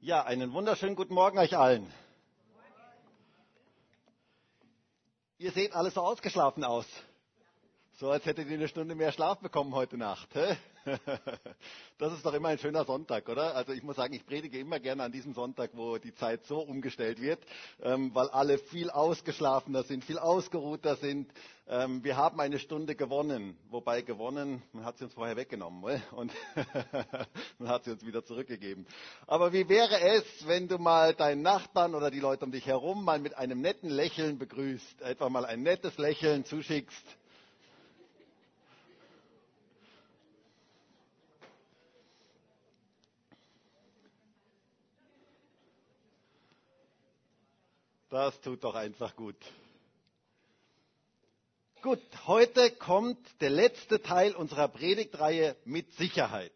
Ja, einen wunderschönen guten Morgen euch allen. Ihr seht alle so ausgeschlafen aus. So als hättet ihr eine Stunde mehr Schlaf bekommen heute Nacht. Das ist doch immer ein schöner Sonntag, oder? Also ich muss sagen, ich predige immer gerne an diesem Sonntag, wo die Zeit so umgestellt wird, ähm, weil alle viel ausgeschlafener sind, viel ausgeruhter sind. Ähm, wir haben eine Stunde gewonnen, wobei gewonnen, man hat sie uns vorher weggenommen und man hat sie uns wieder zurückgegeben. Aber wie wäre es, wenn du mal deinen Nachbarn oder die Leute um dich herum mal mit einem netten Lächeln begrüßt, etwa mal ein nettes Lächeln zuschickst? Das tut doch einfach gut. Gut, heute kommt der letzte Teil unserer Predigtreihe mit Sicherheit.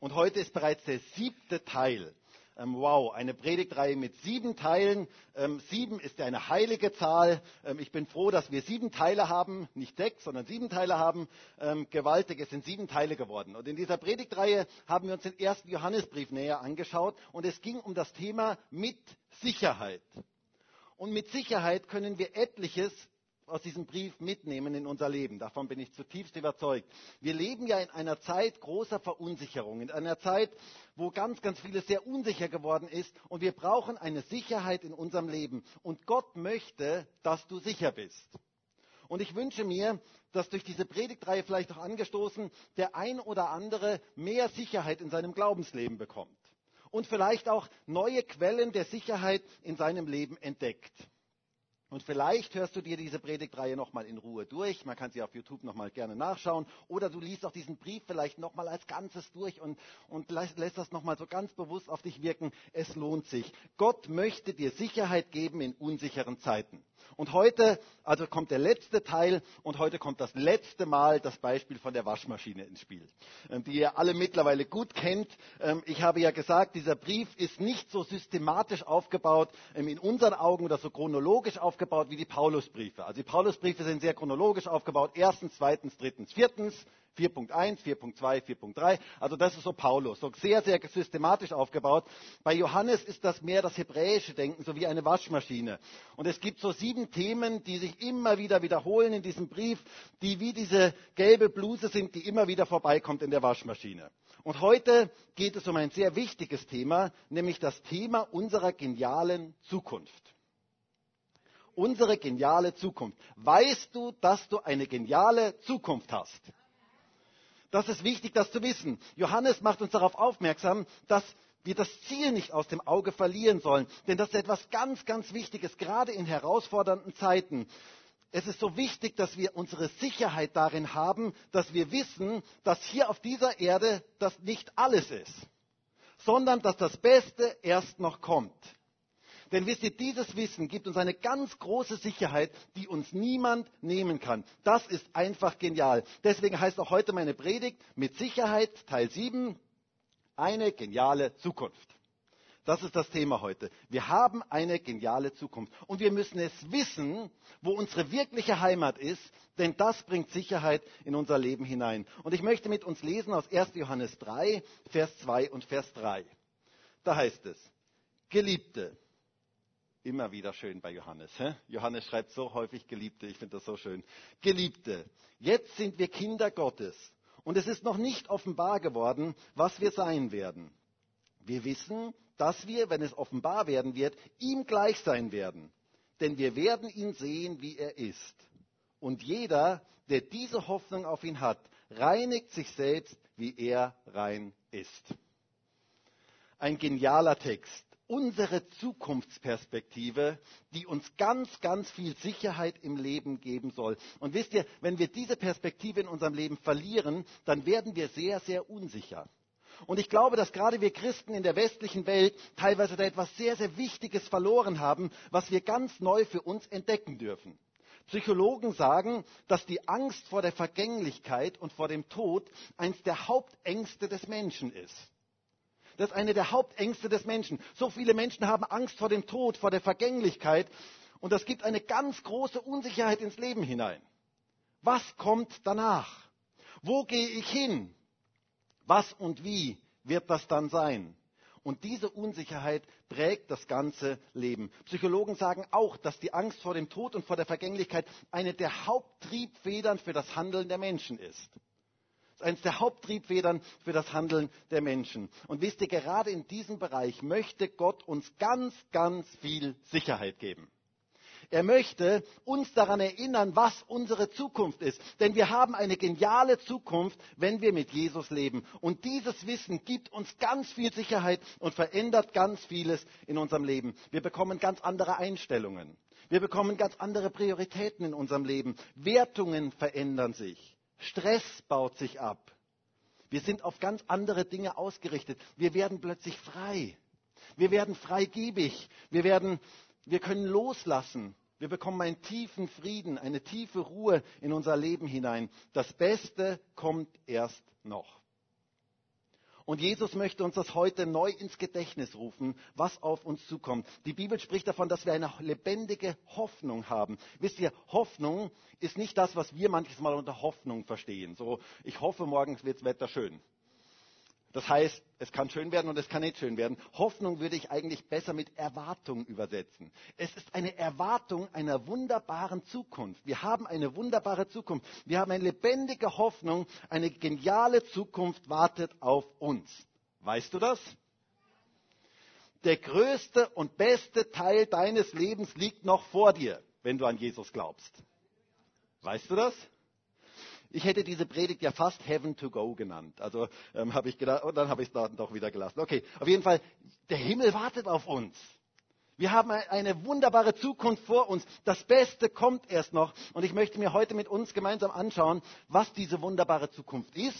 Und heute ist bereits der siebte Teil. Ähm, wow, eine Predigtreihe mit sieben Teilen. Ähm, sieben ist eine heilige Zahl. Ähm, ich bin froh, dass wir sieben Teile haben, nicht sechs, sondern sieben Teile haben. Ähm, gewaltig, es sind sieben Teile geworden. Und in dieser Predigtreihe haben wir uns den ersten Johannesbrief näher angeschaut. Und es ging um das Thema mit Sicherheit. Und mit Sicherheit können wir etliches aus diesem Brief mitnehmen in unser Leben. Davon bin ich zutiefst überzeugt. Wir leben ja in einer Zeit großer Verunsicherung, in einer Zeit, wo ganz, ganz vieles sehr unsicher geworden ist und wir brauchen eine Sicherheit in unserem Leben. Und Gott möchte, dass du sicher bist. Und ich wünsche mir, dass durch diese Predigtreihe vielleicht auch angestoßen der ein oder andere mehr Sicherheit in seinem Glaubensleben bekommt und vielleicht auch neue Quellen der Sicherheit in seinem Leben entdeckt. Und vielleicht hörst du dir diese Predigtreihe nochmal in Ruhe durch. Man kann sie auf YouTube nochmal gerne nachschauen. Oder du liest auch diesen Brief vielleicht nochmal als Ganzes durch und, und lässt das nochmal so ganz bewusst auf dich wirken. Es lohnt sich. Gott möchte dir Sicherheit geben in unsicheren Zeiten. Und heute, also kommt der letzte Teil und heute kommt das letzte Mal das Beispiel von der Waschmaschine ins Spiel, ähm, die ihr alle mittlerweile gut kennt. Ähm, ich habe ja gesagt, dieser Brief ist nicht so systematisch aufgebaut, ähm, in unseren Augen oder so chronologisch aufgebaut wie die Paulusbriefe. Also die Paulusbriefe sind sehr chronologisch aufgebaut. Erstens, zweitens, drittens, viertens. 4.1, 4.2, 4.3. Also das ist so Paulus, so sehr, sehr systematisch aufgebaut. Bei Johannes ist das mehr das hebräische Denken, so wie eine Waschmaschine. Und es gibt so sieben Themen, die sich immer wieder wiederholen in diesem Brief, die wie diese gelbe Bluse sind, die immer wieder vorbeikommt in der Waschmaschine. Und heute geht es um ein sehr wichtiges Thema, nämlich das Thema unserer genialen Zukunft unsere geniale Zukunft. Weißt du, dass du eine geniale Zukunft hast? Das ist wichtig, das zu wissen. Johannes macht uns darauf aufmerksam, dass wir das Ziel nicht aus dem Auge verlieren sollen. Denn das ist etwas ganz, ganz Wichtiges, gerade in herausfordernden Zeiten. Es ist so wichtig, dass wir unsere Sicherheit darin haben, dass wir wissen, dass hier auf dieser Erde das nicht alles ist, sondern dass das Beste erst noch kommt. Denn wisst ihr, dieses Wissen gibt uns eine ganz große Sicherheit, die uns niemand nehmen kann. Das ist einfach genial. Deswegen heißt auch heute meine Predigt mit Sicherheit Teil 7 eine geniale Zukunft. Das ist das Thema heute. Wir haben eine geniale Zukunft. Und wir müssen es wissen, wo unsere wirkliche Heimat ist, denn das bringt Sicherheit in unser Leben hinein. Und ich möchte mit uns lesen aus 1. Johannes 3, Vers 2 und Vers 3. Da heißt es, Geliebte, Immer wieder schön bei Johannes. Hä? Johannes schreibt so häufig Geliebte, ich finde das so schön. Geliebte, jetzt sind wir Kinder Gottes und es ist noch nicht offenbar geworden, was wir sein werden. Wir wissen, dass wir, wenn es offenbar werden wird, ihm gleich sein werden. Denn wir werden ihn sehen, wie er ist. Und jeder, der diese Hoffnung auf ihn hat, reinigt sich selbst, wie er rein ist. Ein genialer Text unsere Zukunftsperspektive, die uns ganz, ganz viel Sicherheit im Leben geben soll. Und wisst ihr, wenn wir diese Perspektive in unserem Leben verlieren, dann werden wir sehr, sehr unsicher. Und ich glaube, dass gerade wir Christen in der westlichen Welt teilweise da etwas sehr, sehr Wichtiges verloren haben, was wir ganz neu für uns entdecken dürfen. Psychologen sagen, dass die Angst vor der Vergänglichkeit und vor dem Tod eins der Hauptängste des Menschen ist. Das ist eine der Hauptängste des Menschen. So viele Menschen haben Angst vor dem Tod, vor der Vergänglichkeit. Und das gibt eine ganz große Unsicherheit ins Leben hinein. Was kommt danach? Wo gehe ich hin? Was und wie wird das dann sein? Und diese Unsicherheit prägt das ganze Leben. Psychologen sagen auch, dass die Angst vor dem Tod und vor der Vergänglichkeit eine der Haupttriebfedern für das Handeln der Menschen ist. Ist eines der Haupttriebfedern für das Handeln der Menschen. Und wisst ihr, gerade in diesem Bereich möchte Gott uns ganz, ganz viel Sicherheit geben. Er möchte uns daran erinnern, was unsere Zukunft ist. Denn wir haben eine geniale Zukunft, wenn wir mit Jesus leben. Und dieses Wissen gibt uns ganz viel Sicherheit und verändert ganz vieles in unserem Leben. Wir bekommen ganz andere Einstellungen. Wir bekommen ganz andere Prioritäten in unserem Leben. Wertungen verändern sich. Stress baut sich ab. Wir sind auf ganz andere Dinge ausgerichtet. Wir werden plötzlich frei. Wir werden freigebig. Wir werden wir können loslassen. Wir bekommen einen tiefen Frieden, eine tiefe Ruhe in unser Leben hinein. Das Beste kommt erst noch. Und Jesus möchte uns das heute neu ins Gedächtnis rufen, was auf uns zukommt. Die Bibel spricht davon, dass wir eine lebendige Hoffnung haben. Wisst ihr, Hoffnung ist nicht das, was wir manches Mal unter Hoffnung verstehen. So, ich hoffe, morgen wird das Wetter schön. Das heißt, es kann schön werden und es kann nicht schön werden. Hoffnung würde ich eigentlich besser mit Erwartung übersetzen. Es ist eine Erwartung einer wunderbaren Zukunft. Wir haben eine wunderbare Zukunft. Wir haben eine lebendige Hoffnung. Eine geniale Zukunft wartet auf uns. Weißt du das? Der größte und beste Teil deines Lebens liegt noch vor dir, wenn du an Jesus glaubst. Weißt du das? Ich hätte diese Predigt ja fast Heaven to Go genannt. Also ähm, habe ich gedacht, und dann habe ich es dann doch wieder gelassen. Okay, auf jeden Fall, der Himmel wartet auf uns. Wir haben eine wunderbare Zukunft vor uns. Das Beste kommt erst noch. Und ich möchte mir heute mit uns gemeinsam anschauen, was diese wunderbare Zukunft ist,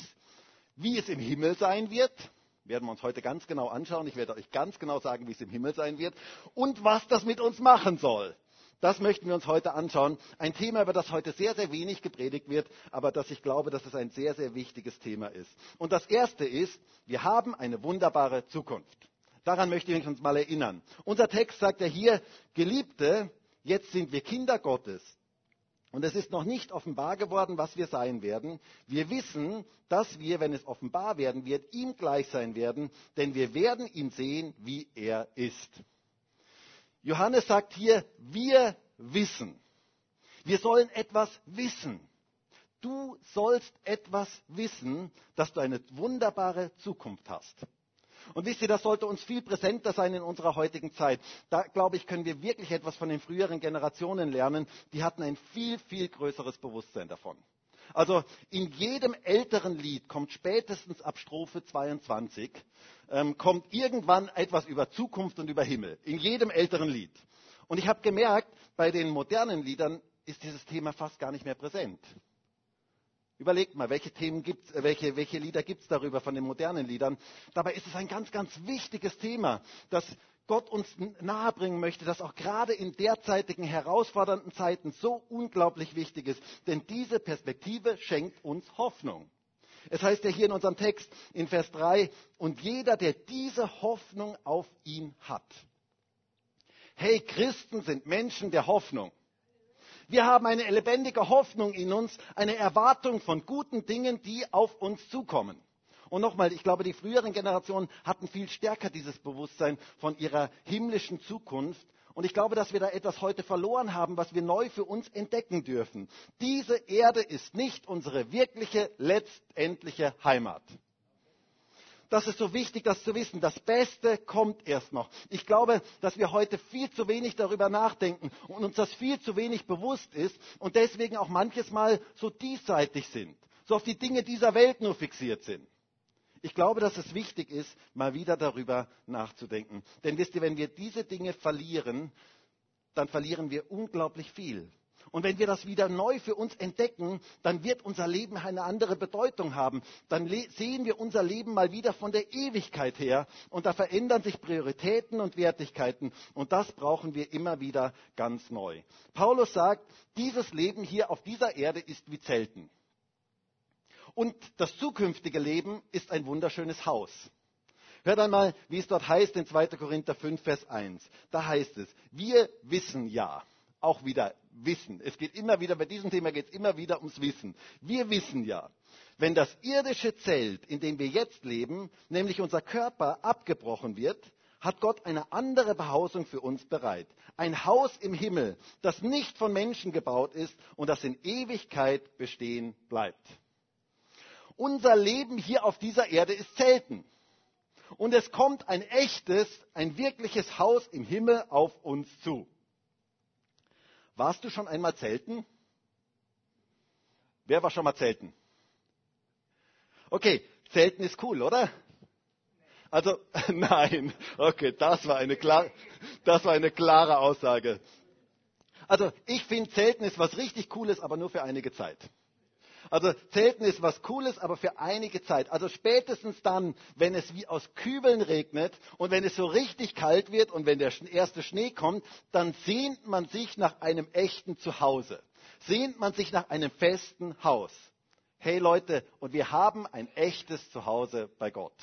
wie es im Himmel sein wird. Werden wir uns heute ganz genau anschauen. Ich werde euch ganz genau sagen, wie es im Himmel sein wird und was das mit uns machen soll. Das möchten wir uns heute anschauen. Ein Thema, über das heute sehr, sehr wenig gepredigt wird, aber das ich glaube, dass es ein sehr, sehr wichtiges Thema ist. Und das erste ist, wir haben eine wunderbare Zukunft. Daran möchte ich uns mal erinnern. Unser Text sagt ja hier, Geliebte, jetzt sind wir Kinder Gottes. Und es ist noch nicht offenbar geworden, was wir sein werden. Wir wissen, dass wir, wenn es offenbar werden wird, ihm gleich sein werden, denn wir werden ihn sehen, wie er ist. Johannes sagt hier, wir wissen. Wir sollen etwas wissen. Du sollst etwas wissen, dass du eine wunderbare Zukunft hast. Und wisst ihr, das sollte uns viel präsenter sein in unserer heutigen Zeit. Da, glaube ich, können wir wirklich etwas von den früheren Generationen lernen. Die hatten ein viel, viel größeres Bewusstsein davon. Also in jedem älteren Lied kommt spätestens ab Strophe 22 ähm, kommt irgendwann etwas über Zukunft und über Himmel. In jedem älteren Lied. Und ich habe gemerkt, bei den modernen Liedern ist dieses Thema fast gar nicht mehr präsent. Überlegt mal, welche Themen gibt's, äh, welche, welche Lieder gibt es darüber von den modernen Liedern? Dabei ist es ein ganz, ganz wichtiges Thema, das Gott uns nahebringen möchte, das auch gerade in derzeitigen herausfordernden Zeiten so unglaublich wichtig ist. Denn diese Perspektive schenkt uns Hoffnung. Es heißt ja hier in unserem Text in Vers 3, und jeder, der diese Hoffnung auf ihn hat. Hey, Christen sind Menschen der Hoffnung. Wir haben eine lebendige Hoffnung in uns, eine Erwartung von guten Dingen, die auf uns zukommen. Und nochmal, ich glaube, die früheren Generationen hatten viel stärker dieses Bewusstsein von ihrer himmlischen Zukunft. Und ich glaube, dass wir da etwas heute verloren haben, was wir neu für uns entdecken dürfen. Diese Erde ist nicht unsere wirkliche, letztendliche Heimat. Das ist so wichtig, das zu wissen. Das Beste kommt erst noch. Ich glaube, dass wir heute viel zu wenig darüber nachdenken und uns das viel zu wenig bewusst ist und deswegen auch manches Mal so diesseitig sind, so auf die Dinge dieser Welt nur fixiert sind. Ich glaube, dass es wichtig ist, mal wieder darüber nachzudenken. Denn wisst ihr, wenn wir diese Dinge verlieren, dann verlieren wir unglaublich viel. Und wenn wir das wieder neu für uns entdecken, dann wird unser Leben eine andere Bedeutung haben. Dann sehen wir unser Leben mal wieder von der Ewigkeit her. Und da verändern sich Prioritäten und Wertigkeiten. Und das brauchen wir immer wieder ganz neu. Paulus sagt, dieses Leben hier auf dieser Erde ist wie Zelten. Und das zukünftige Leben ist ein wunderschönes Haus. Hört einmal, wie es dort heißt in 2. Korinther 5, Vers 1. Da heißt es, wir wissen ja, auch wieder Wissen. Es geht immer wieder, bei diesem Thema geht es immer wieder ums Wissen. Wir wissen ja, wenn das irdische Zelt, in dem wir jetzt leben, nämlich unser Körper, abgebrochen wird, hat Gott eine andere Behausung für uns bereit. Ein Haus im Himmel, das nicht von Menschen gebaut ist und das in Ewigkeit bestehen bleibt. Unser Leben hier auf dieser Erde ist Zelten. Und es kommt ein echtes, ein wirkliches Haus im Himmel auf uns zu. Warst du schon einmal zelten? Wer war schon mal zelten? Okay, zelten ist cool, oder? Also, nein. Okay, das war eine, klar, das war eine klare Aussage. Also, ich finde, Zelten ist was richtig Cooles, aber nur für einige Zeit. Also Zelten ist was Cooles, aber für einige Zeit. Also spätestens dann, wenn es wie aus Kübeln regnet und wenn es so richtig kalt wird und wenn der erste Schnee kommt, dann sehnt man sich nach einem echten Zuhause. Sehnt man sich nach einem festen Haus. Hey Leute, und wir haben ein echtes Zuhause bei Gott.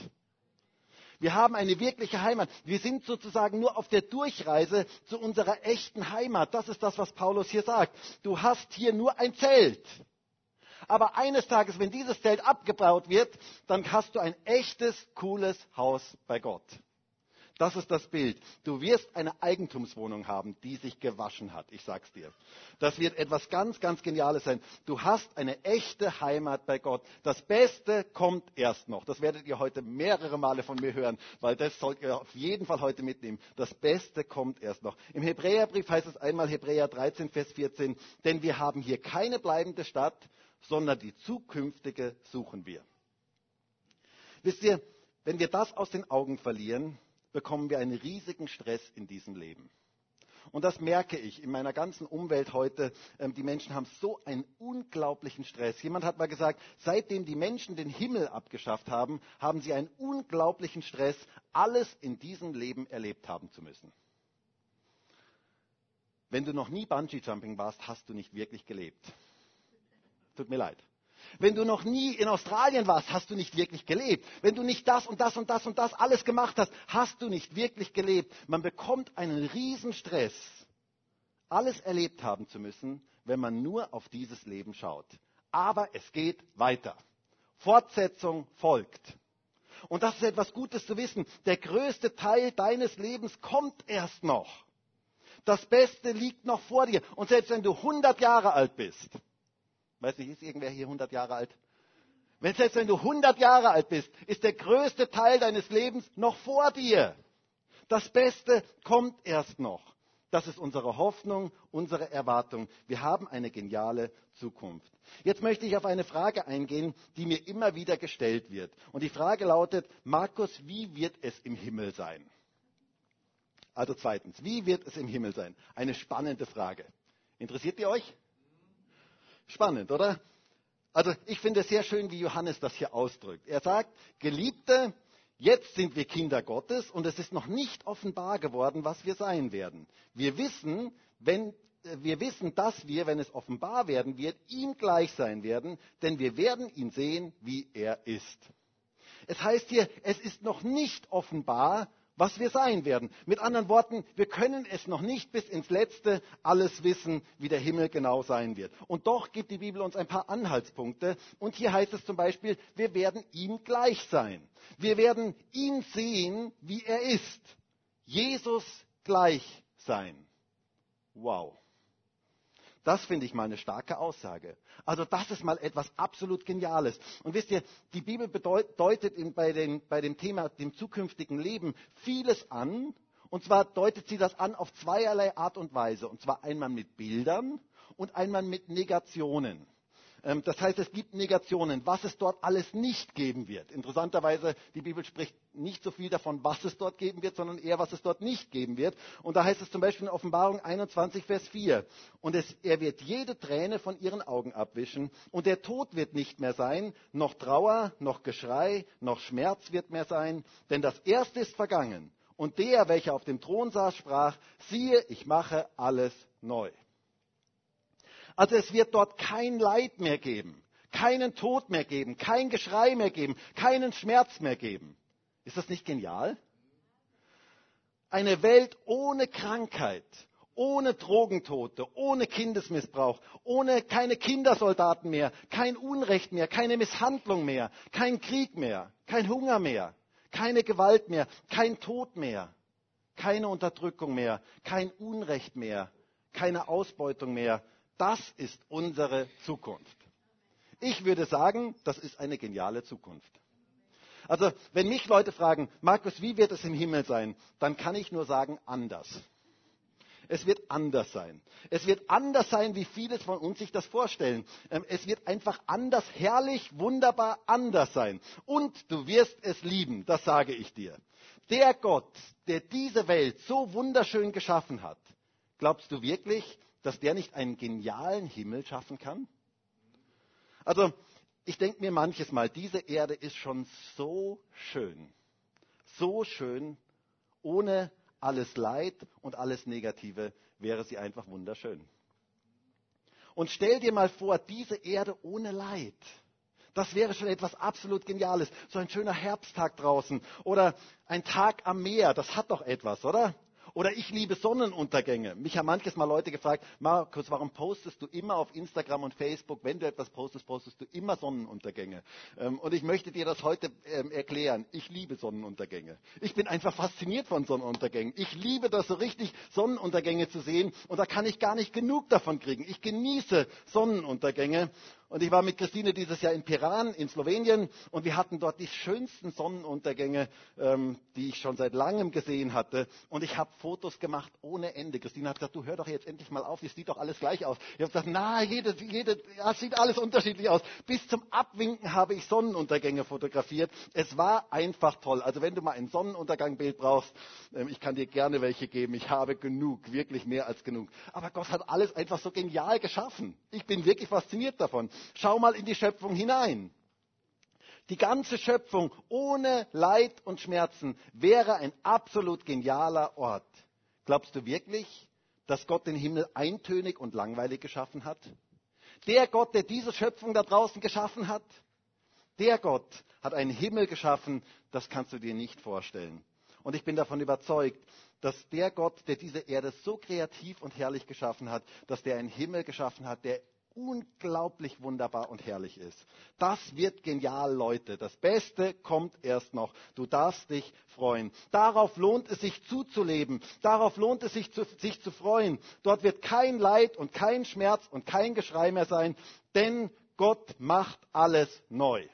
Wir haben eine wirkliche Heimat. Wir sind sozusagen nur auf der Durchreise zu unserer echten Heimat. Das ist das, was Paulus hier sagt. Du hast hier nur ein Zelt. Aber eines Tages, wenn dieses Zelt abgebaut wird, dann hast du ein echtes, cooles Haus bei Gott. Das ist das Bild. Du wirst eine Eigentumswohnung haben, die sich gewaschen hat. Ich sag's dir. Das wird etwas ganz, ganz Geniales sein. Du hast eine echte Heimat bei Gott. Das Beste kommt erst noch. Das werdet ihr heute mehrere Male von mir hören, weil das sollt ihr auf jeden Fall heute mitnehmen. Das Beste kommt erst noch. Im Hebräerbrief heißt es einmal Hebräer 13, Vers 14, denn wir haben hier keine bleibende Stadt, sondern die zukünftige suchen wir. Wisst ihr, wenn wir das aus den Augen verlieren, bekommen wir einen riesigen Stress in diesem Leben. Und das merke ich in meiner ganzen Umwelt heute. Ähm, die Menschen haben so einen unglaublichen Stress. Jemand hat mal gesagt, seitdem die Menschen den Himmel abgeschafft haben, haben sie einen unglaublichen Stress, alles in diesem Leben erlebt haben zu müssen. Wenn du noch nie Bungee-Jumping warst, hast du nicht wirklich gelebt. Tut mir leid. Wenn du noch nie in Australien warst, hast du nicht wirklich gelebt. Wenn du nicht das und das und das und das alles gemacht hast, hast du nicht wirklich gelebt. Man bekommt einen Riesenstress, alles erlebt haben zu müssen, wenn man nur auf dieses Leben schaut. Aber es geht weiter. Fortsetzung folgt. Und das ist etwas Gutes zu wissen. Der größte Teil deines Lebens kommt erst noch. Das Beste liegt noch vor dir. Und selbst wenn du 100 Jahre alt bist, Weiß nicht, ist irgendwer hier 100 Jahre alt? Wenn selbst wenn du 100 Jahre alt bist, ist der größte Teil deines Lebens noch vor dir. Das Beste kommt erst noch. Das ist unsere Hoffnung, unsere Erwartung. Wir haben eine geniale Zukunft. Jetzt möchte ich auf eine Frage eingehen, die mir immer wieder gestellt wird. Und die Frage lautet, Markus, wie wird es im Himmel sein? Also zweitens, wie wird es im Himmel sein? Eine spannende Frage. Interessiert ihr euch? Spannend, oder? Also ich finde es sehr schön, wie Johannes das hier ausdrückt. Er sagt, Geliebte, jetzt sind wir Kinder Gottes und es ist noch nicht offenbar geworden, was wir sein werden. Wir wissen, wenn, wir wissen, dass wir, wenn es offenbar werden wird, ihm gleich sein werden, denn wir werden ihn sehen, wie er ist. Es heißt hier, es ist noch nicht offenbar, was wir sein werden. Mit anderen Worten, wir können es noch nicht bis ins Letzte alles wissen, wie der Himmel genau sein wird. Und doch gibt die Bibel uns ein paar Anhaltspunkte. Und hier heißt es zum Beispiel, wir werden ihm gleich sein. Wir werden ihn sehen, wie er ist. Jesus gleich sein. Wow. Das finde ich mal eine starke Aussage. Also das ist mal etwas absolut Geniales. Und wisst ihr, die Bibel deutet bei, den, bei dem Thema dem zukünftigen Leben vieles an. Und zwar deutet sie das an auf zweierlei Art und Weise. Und zwar einmal mit Bildern und einmal mit Negationen. Ähm, das heißt, es gibt Negationen, was es dort alles nicht geben wird. Interessanterweise, die Bibel spricht nicht so viel davon, was es dort geben wird, sondern eher, was es dort nicht geben wird. Und da heißt es zum Beispiel in Offenbarung 21, Vers 4. Und es, er wird jede Träne von ihren Augen abwischen. Und der Tod wird nicht mehr sein, noch Trauer, noch Geschrei, noch Schmerz wird mehr sein. Denn das Erste ist vergangen. Und der, welcher auf dem Thron saß, sprach, siehe, ich mache alles neu. Also es wird dort kein Leid mehr geben, keinen Tod mehr geben, kein Geschrei mehr geben, keinen Schmerz mehr geben. Ist das nicht genial? Eine Welt ohne Krankheit, ohne Drogentote, ohne Kindesmissbrauch, ohne keine Kindersoldaten mehr, kein Unrecht mehr, keine Misshandlung mehr, kein Krieg mehr, kein Hunger mehr, keine Gewalt mehr, kein Tod mehr, keine Unterdrückung mehr, kein Unrecht mehr, keine Ausbeutung mehr. Das ist unsere Zukunft. Ich würde sagen, das ist eine geniale Zukunft. Also, wenn mich Leute fragen, Markus, wie wird es im Himmel sein, dann kann ich nur sagen, anders. Es wird anders sein. Es wird anders sein, wie viele von uns sich das vorstellen. Ähm, es wird einfach anders, herrlich, wunderbar anders sein. Und du wirst es lieben, das sage ich dir. Der Gott, der diese Welt so wunderschön geschaffen hat, glaubst du wirklich, dass der nicht einen genialen Himmel schaffen kann? Also, ich denke mir manches Mal, diese Erde ist schon so schön, so schön, ohne alles Leid und alles Negative wäre sie einfach wunderschön. Und stell dir mal vor, diese Erde ohne Leid. Das wäre schon etwas absolut Geniales. So ein schöner Herbsttag draußen oder ein Tag am Meer, das hat doch etwas, oder? Oder ich liebe Sonnenuntergänge. Mich haben manches Mal Leute gefragt, Markus, warum postest du immer auf Instagram und Facebook, wenn du etwas postest, postest du immer Sonnenuntergänge? Ähm, und ich möchte dir das heute ähm, erklären. Ich liebe Sonnenuntergänge. Ich bin einfach fasziniert von Sonnenuntergängen. Ich liebe das so richtig, Sonnenuntergänge zu sehen. Und da kann ich gar nicht genug davon kriegen. Ich genieße Sonnenuntergänge. Und ich war mit Christine dieses Jahr in Piran in Slowenien und wir hatten dort die schönsten Sonnenuntergänge, ähm, die ich schon seit langem gesehen hatte. Und ich habe Fotos gemacht ohne Ende. Christine hat gesagt, du hör doch jetzt endlich mal auf, es sieht doch alles gleich aus. Ich habe gesagt, na, jede, jede, ja, es sieht alles unterschiedlich aus. Bis zum Abwinken habe ich Sonnenuntergänge fotografiert. Es war einfach toll. Also wenn du mal ein Sonnenuntergangbild brauchst, ähm, ich kann dir gerne welche geben. Ich habe genug, wirklich mehr als genug. Aber Gott hat alles einfach so genial geschaffen. Ich bin wirklich fasziniert davon. Schau mal in die Schöpfung hinein. Die ganze Schöpfung ohne Leid und Schmerzen wäre ein absolut genialer Ort. Glaubst du wirklich, dass Gott den Himmel eintönig und langweilig geschaffen hat? Der Gott, der diese Schöpfung da draußen geschaffen hat, der Gott hat einen Himmel geschaffen, das kannst du dir nicht vorstellen. Und ich bin davon überzeugt, dass der Gott, der diese Erde so kreativ und herrlich geschaffen hat, dass der einen Himmel geschaffen hat, der unglaublich wunderbar und herrlich ist. Das wird genial, Leute. Das Beste kommt erst noch. Du darfst dich freuen. Darauf lohnt es sich zuzuleben. Darauf lohnt es sich zu, sich zu freuen. Dort wird kein Leid und kein Schmerz und kein Geschrei mehr sein, denn Gott macht alles neu.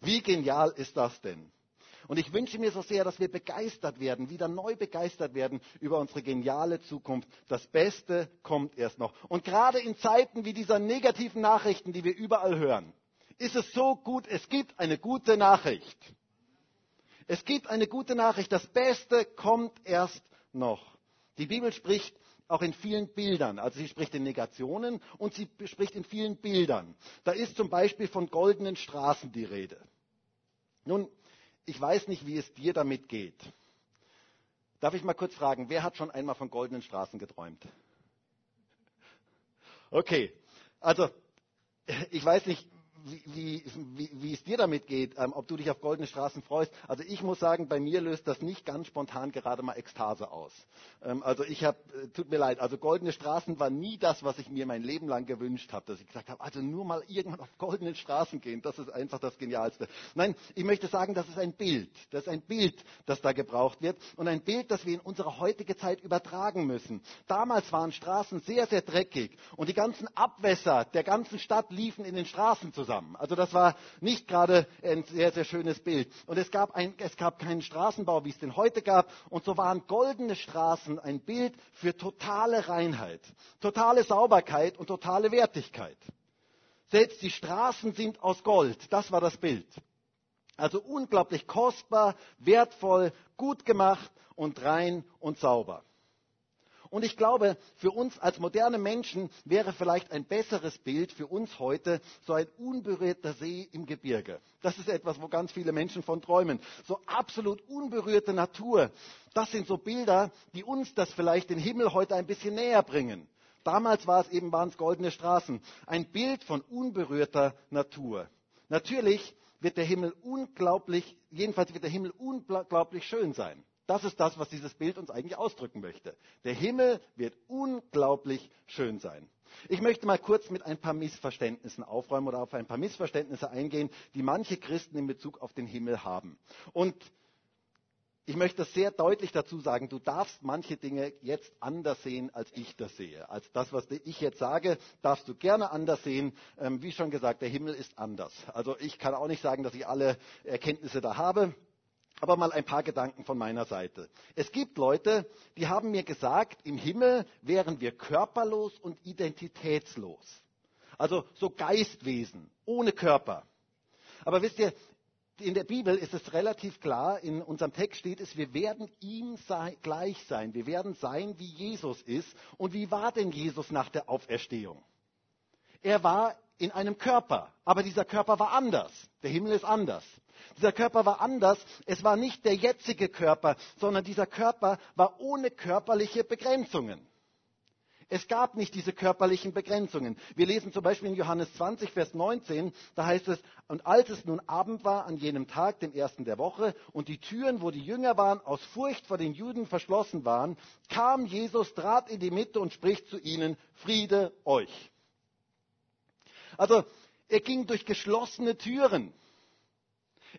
Wie genial ist das denn? Und ich wünsche mir so sehr, dass wir begeistert werden, wieder neu begeistert werden über unsere geniale Zukunft. Das Beste kommt erst noch. Und gerade in Zeiten wie dieser negativen Nachrichten, die wir überall hören, ist es so gut, es gibt eine gute Nachricht. Es gibt eine gute Nachricht. Das Beste kommt erst noch. Die Bibel spricht auch in vielen Bildern. Also sie spricht in Negationen und sie spricht in vielen Bildern. Da ist zum Beispiel von goldenen Straßen die Rede. Nun, ich weiß nicht, wie es dir damit geht. Darf ich mal kurz fragen, wer hat schon einmal von goldenen Straßen geträumt? Okay, also ich weiß nicht, wie, wie, wie, es dir damit geht, ähm, ob du dich auf goldene Straßen freust. Also ich muss sagen, bei mir löst das nicht ganz spontan gerade mal Ekstase aus. Ähm, also ich habe, äh, tut mir leid, also goldene Straßen war nie das, was ich mir mein Leben lang gewünscht habe, dass ich gesagt habe, also nur mal irgendwann auf goldenen Straßen gehen, das ist einfach das Genialste. Nein, ich möchte sagen, das ist ein Bild. Das ist ein Bild, das da gebraucht wird und ein Bild, das wir in unsere heutige Zeit übertragen müssen. Damals waren Straßen sehr, sehr dreckig und die ganzen Abwässer der ganzen Stadt liefen in den Straßen zusammen zusammen. Also das war nicht gerade ein sehr, sehr schönes Bild. Und es gab, ein, es gab keinen Straßenbau, wie es den heute gab. Und so waren goldene Straßen ein Bild für totale Reinheit, totale Sauberkeit und totale Wertigkeit. Selbst die Straßen sind aus Gold. Das war das Bild. Also unglaublich kostbar, wertvoll, gut gemacht und rein und sauber. Und ich glaube, für uns als moderne Menschen wäre vielleicht ein besseres Bild für uns heute so ein unberührter See im Gebirge. Das ist etwas, wo ganz viele Menschen von träumen. So absolut unberührte Natur. Das sind so Bilder, die uns das vielleicht den Himmel heute ein bisschen näher bringen. Damals war es eben, waren es goldene Straßen. Ein Bild von unberührter Natur. Natürlich wird der Himmel unglaublich, jedenfalls wird der Himmel unglaublich schön sein. Das ist das, was dieses Bild uns eigentlich ausdrücken möchte. Der Himmel wird unglaublich schön sein. Ich möchte mal kurz mit ein paar Missverständnissen aufräumen oder auf ein paar Missverständnisse eingehen, die manche Christen in Bezug auf den Himmel haben. Und ich möchte sehr deutlich dazu sagen, du darfst manche Dinge jetzt anders sehen, als ich das sehe. Als das, was ich jetzt sage, darfst du gerne anders sehen. Ähm, wie schon gesagt, der Himmel ist anders. Also ich kann auch nicht sagen, dass ich alle Erkenntnisse da habe. Aber mal ein paar Gedanken von meiner Seite. Es gibt Leute, die haben mir gesagt, im Himmel wären wir körperlos und identitätslos. Also so Geistwesen, ohne Körper. Aber wisst ihr, in der Bibel ist es relativ klar, in unserem Text steht es, wir werden ihm sei, gleich sein. Wir werden sein, wie Jesus ist. Und wie war denn Jesus nach der Auferstehung? Er war in einem Körper, aber dieser Körper war anders. Der Himmel ist anders. Dieser Körper war anders. Es war nicht der jetzige Körper, sondern dieser Körper war ohne körperliche Begrenzungen. Es gab nicht diese körperlichen Begrenzungen. Wir lesen zum Beispiel in Johannes 20, Vers 19, da heißt es, und als es nun Abend war an jenem Tag, dem ersten der Woche, und die Türen, wo die Jünger waren, aus Furcht vor den Juden verschlossen waren, kam Jesus, trat in die Mitte und spricht zu ihnen, Friede euch. Also, er ging durch geschlossene Türen.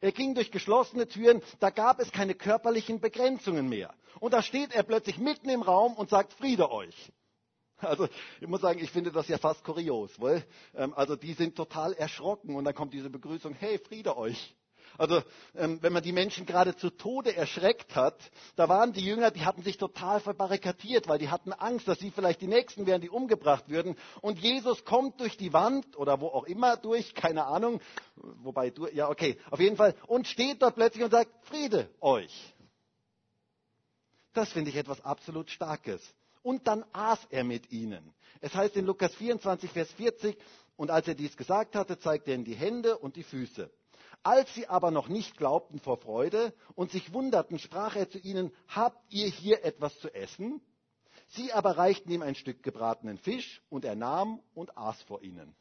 Er ging durch geschlossene Türen, da gab es keine körperlichen Begrenzungen mehr. Und da steht er plötzlich mitten im Raum und sagt, Friede euch. Also ich muss sagen, ich finde das ja fast kurios. Wohl? Ähm, also die sind total erschrocken und dann kommt diese Begrüßung, hey, Friede euch. Also ähm, wenn man die Menschen gerade zu Tode erschreckt hat, da waren die Jünger, die hatten sich total verbarrikadiert, weil die hatten Angst, dass sie vielleicht die Nächsten wären, die umgebracht würden. Und Jesus kommt durch die Wand oder wo auch immer durch, keine Ahnung, wobei du, ja okay, auf jeden Fall, und steht dort plötzlich und sagt, Friede euch. Das finde ich etwas absolut Starkes und dann aß er mit ihnen. Es heißt in Lukas 24, Vers 40, und als er dies gesagt hatte, zeigte er ihnen die Hände und die Füße. Als sie aber noch nicht glaubten vor Freude und sich wunderten, sprach er zu ihnen, habt ihr hier etwas zu essen? Sie aber reichten ihm ein Stück gebratenen Fisch und er nahm und aß vor ihnen.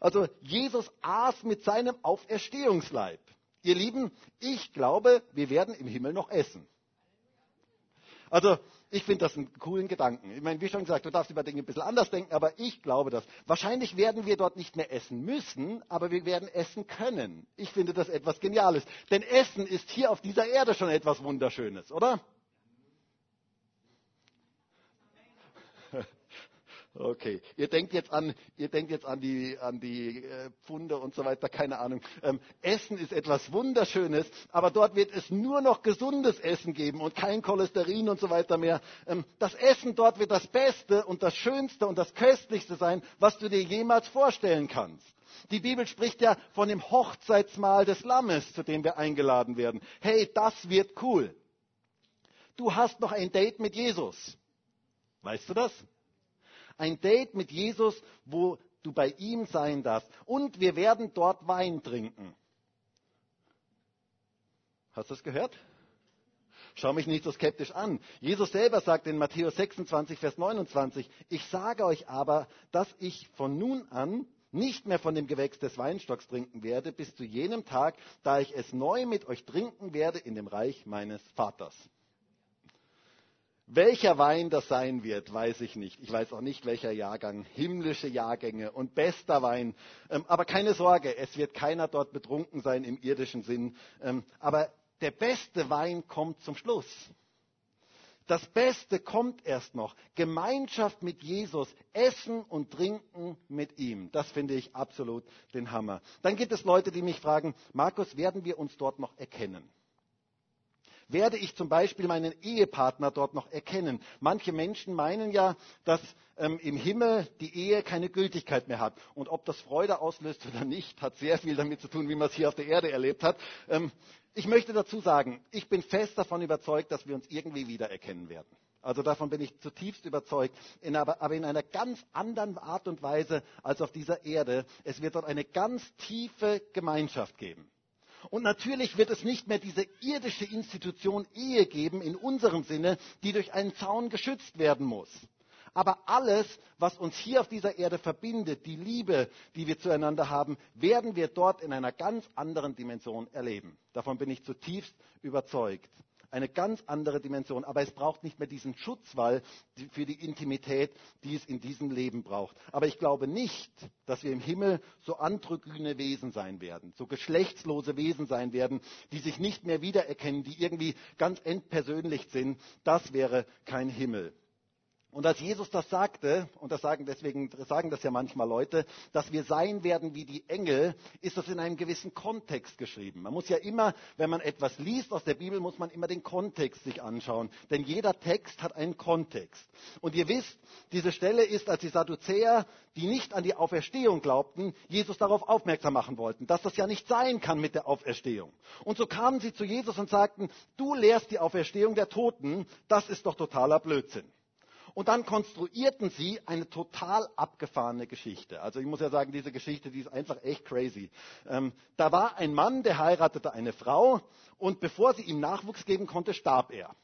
Also Jesus aß mit seinem Auferstehungsleib. Ihr Lieben, ich glaube, wir werden im Himmel noch essen. Also ich finde das einen coolen Gedanken. Ich meine, wie schon gesagt, du darfst über Dinge ein bisschen anders denken, aber ich glaube das. Wahrscheinlich werden wir dort nicht mehr essen müssen, aber wir werden essen können. Ich finde das etwas Geniales. Denn Essen ist hier auf dieser Erde schon etwas Wunderschönes, oder? Okay, ihr denkt jetzt an, ihr denkt jetzt an die, an die äh, Pfunde und so weiter, keine Ahnung. Ähm, Essen ist etwas Wunderschönes, aber dort wird es nur noch gesundes Essen geben und kein Cholesterin und so weiter mehr. Ähm, das Essen dort wird das Beste und das Schönste und das Köstlichste sein, was du dir jemals vorstellen kannst. Die Bibel spricht ja von dem Hochzeitsmahl des Lammes, zu dem wir eingeladen werden. Hey, das wird cool. Du hast noch ein Date mit Jesus. Weißt du das? Ein Date mit Jesus, wo du bei ihm sein darfst. Und wir werden dort Wein trinken. Hast du das gehört? Schau mich nicht so skeptisch an. Jesus selber sagt in Matthäus 26, Vers 29, ich sage euch aber, dass ich von nun an nicht mehr von dem Gewächs des Weinstocks trinken werde, bis zu jenem Tag, da ich es neu mit euch trinken werde in dem Reich meines Vaters. Welcher Wein das sein wird, weiß ich nicht. Ich weiß auch nicht, welcher Jahrgang. Himmlische Jahrgänge und bester Wein. Ähm, aber keine Sorge, es wird keiner dort betrunken sein im irdischen Sinn. Ähm, aber der beste Wein kommt zum Schluss. Das Beste kommt erst noch. Gemeinschaft mit Jesus, Essen und Trinken mit ihm. Das finde ich absolut den Hammer. Dann gibt es Leute, die mich fragen, Markus, werden wir uns dort noch erkennen? Werde ich zum Beispiel meinen Ehepartner dort noch erkennen. Manche Menschen meinen ja, dass ähm, im Himmel die Ehe keine Gültigkeit mehr hat. Und ob das Freude auslöst oder nicht, hat sehr viel damit zu tun, wie man es hier auf der Erde erlebt hat. Ähm, ich möchte dazu sagen, ich bin fest davon überzeugt, dass wir uns irgendwie wiedererkennen werden. Also davon bin ich zutiefst überzeugt, in aber, aber in einer ganz anderen Art und Weise als auf dieser Erde. Es wird dort eine ganz tiefe Gemeinschaft geben. Und natürlich wird es nicht mehr diese irdische Institution Ehe geben in unserem Sinne, die durch einen Zaun geschützt werden muss. Aber alles, was uns hier auf dieser Erde verbindet, die Liebe, die wir zueinander haben, werden wir dort in einer ganz anderen Dimension erleben. Davon bin ich zutiefst überzeugt. Eine ganz andere Dimension. Aber es braucht nicht mehr diesen Schutzwall für die Intimität, die es in diesem Leben braucht. Aber ich glaube nicht, dass wir im Himmel so androgyne Wesen sein werden, so geschlechtslose Wesen sein werden, die sich nicht mehr wiedererkennen, die irgendwie ganz entpersönlich sind. Das wäre kein Himmel. Und als Jesus das sagte, und das sagen deswegen sagen das ja manchmal Leute, dass wir sein werden wie die Engel, ist das in einem gewissen Kontext geschrieben. Man muss ja immer, wenn man etwas liest aus der Bibel, muss man immer den Kontext sich anschauen, denn jeder Text hat einen Kontext. Und ihr wisst, diese Stelle ist, als die Sadduzäer, die nicht an die Auferstehung glaubten, Jesus darauf aufmerksam machen wollten, dass das ja nicht sein kann mit der Auferstehung. Und so kamen sie zu Jesus und sagten, du lehrst die Auferstehung der Toten, das ist doch totaler Blödsinn. Und dann konstruierten sie eine total abgefahrene Geschichte. Also ich muss ja sagen, diese Geschichte, die ist einfach echt crazy. Ähm, da war ein Mann, der heiratete eine Frau und bevor sie ihm Nachwuchs geben konnte, starb er.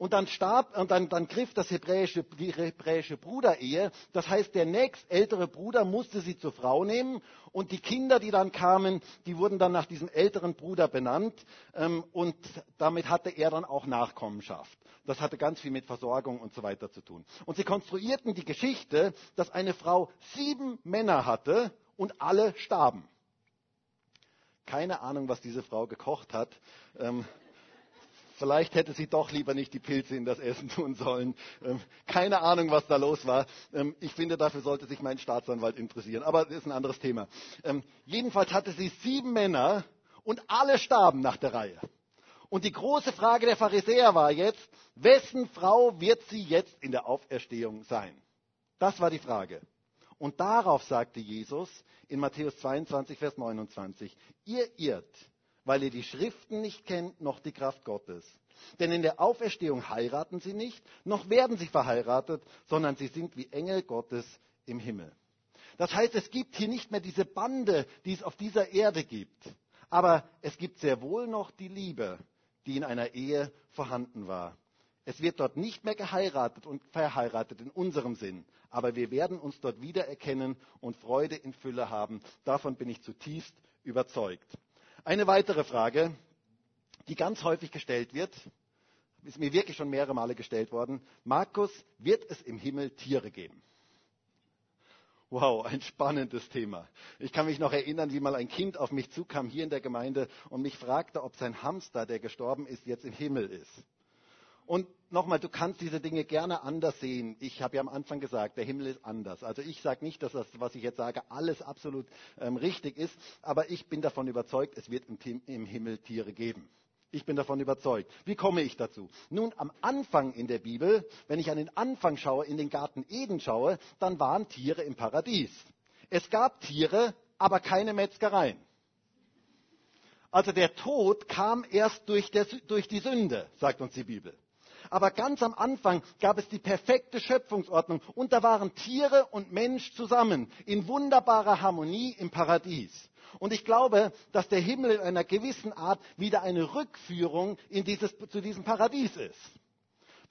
Und dann starb, und dann, dann griff das hebräische, die hebräische Bruderehe. Das heißt, der nächstältere Bruder musste sie zur Frau nehmen. Und die Kinder, die dann kamen, die wurden dann nach diesem älteren Bruder benannt. Ähm, und damit hatte er dann auch Nachkommenschaft. Das hatte ganz viel mit Versorgung und so weiter zu tun. Und sie konstruierten die Geschichte, dass eine Frau sieben Männer hatte und alle starben. Keine Ahnung, was diese Frau gekocht hat. Ähm, Vielleicht hätte sie doch lieber nicht die Pilze in das Essen tun sollen. Ähm, keine Ahnung, was da los war. Ähm, ich finde, dafür sollte sich mein Staatsanwalt interessieren. Aber das ist ein anderes Thema. Ähm, jedenfalls hatte sie sieben Männer und alle starben nach der Reihe. Und die große Frage der Pharisäer war jetzt, wessen Frau wird sie jetzt in der Auferstehung sein? Das war die Frage. Und darauf sagte Jesus in Matthäus 22, Vers 29, ihr irrt, weil ihr die Schriften nicht kennt, noch die Kraft Gottes. Denn in der Auferstehung heiraten sie nicht, noch werden sie verheiratet, sondern sie sind wie Engel Gottes im Himmel. Das heißt, es gibt hier nicht mehr diese Bande, die es auf dieser Erde gibt. Aber es gibt sehr wohl noch die Liebe, die in einer Ehe vorhanden war. Es wird dort nicht mehr geheiratet und verheiratet in unserem Sinn, aber wir werden uns dort wiedererkennen und Freude in Fülle haben. Davon bin ich zutiefst überzeugt. Eine weitere Frage, die ganz häufig gestellt wird, ist mir wirklich schon mehrere Male gestellt worden. Markus, wird es im Himmel Tiere geben? Wow, ein spannendes Thema. Ich kann mich noch erinnern, wie mal ein Kind auf mich zukam hier in der Gemeinde und mich fragte, ob sein Hamster, der gestorben ist, jetzt im Himmel ist. Und nochmal, du kannst diese Dinge gerne anders sehen. Ich habe ja am Anfang gesagt, der Himmel ist anders. Also ich sage nicht, dass das, was ich jetzt sage, alles absolut ähm, richtig ist, aber ich bin davon überzeugt, es wird im, im Himmel Tiere geben. Ich bin davon überzeugt. Wie komme ich dazu? Nun, am Anfang in der Bibel, wenn ich an den Anfang schaue, in den Garten Eden schaue, dann waren Tiere im Paradies. Es gab Tiere, aber keine Metzgereien. Also der Tod kam erst durch, der, durch die Sünde, sagt uns die Bibel. Aber ganz am Anfang gab es die perfekte Schöpfungsordnung und da waren Tiere und Mensch zusammen in wunderbarer Harmonie im Paradies. Und ich glaube, dass der Himmel in einer gewissen Art wieder eine Rückführung dieses, zu diesem Paradies ist.